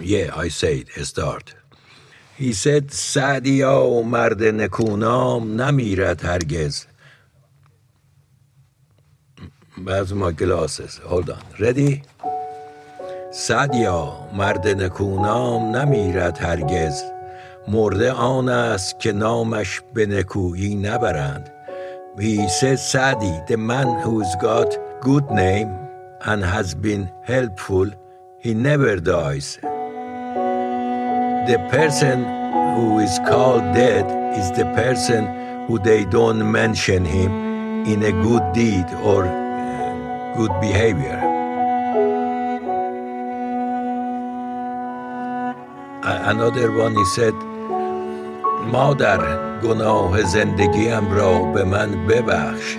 Yeah, I said, start. He said, سعدیا و مرد نکونام نمیرد هرگز. Where's my glasses? Hold on. Ready? سعدیا مرد نکونام نمیرد هرگز مرده آن است که نامش به نکویی نبرند He says Sadi, the man who's got good name and has been helpful, he never dies. The person who is called dead is the person who they don't mention him in a good deed or uh, good behavior. Another one he said, مادر گناه زندگیم را به من ببخش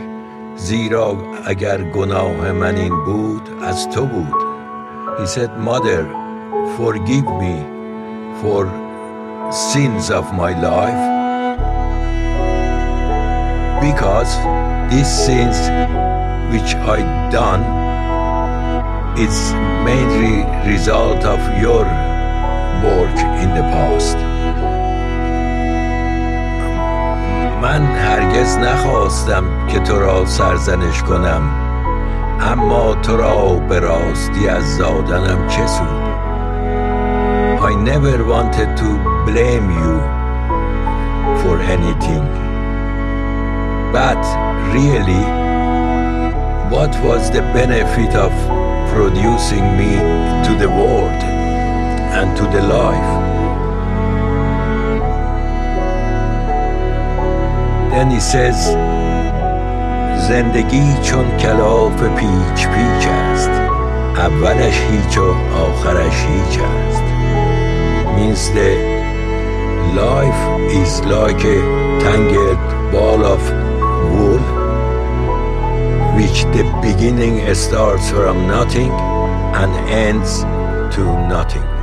زیرا اگر گناه من این بود از تو بود He said, Mother, forgive me for sins of my life because these sins which I done is mainly result of your work in the past. من هرگز نخواستم که تو را سرزنش کنم اما تو را به راستی از زادنم چه سود I never wanted to blame you for anything but really what was the benefit of producing me to the world and to the life Then he says زندگی چون کلاف پیچ پیچ است اولش هیچ و آخرش هیچ است means the life is like a tangled ball of wool which the beginning starts from nothing and ends to nothing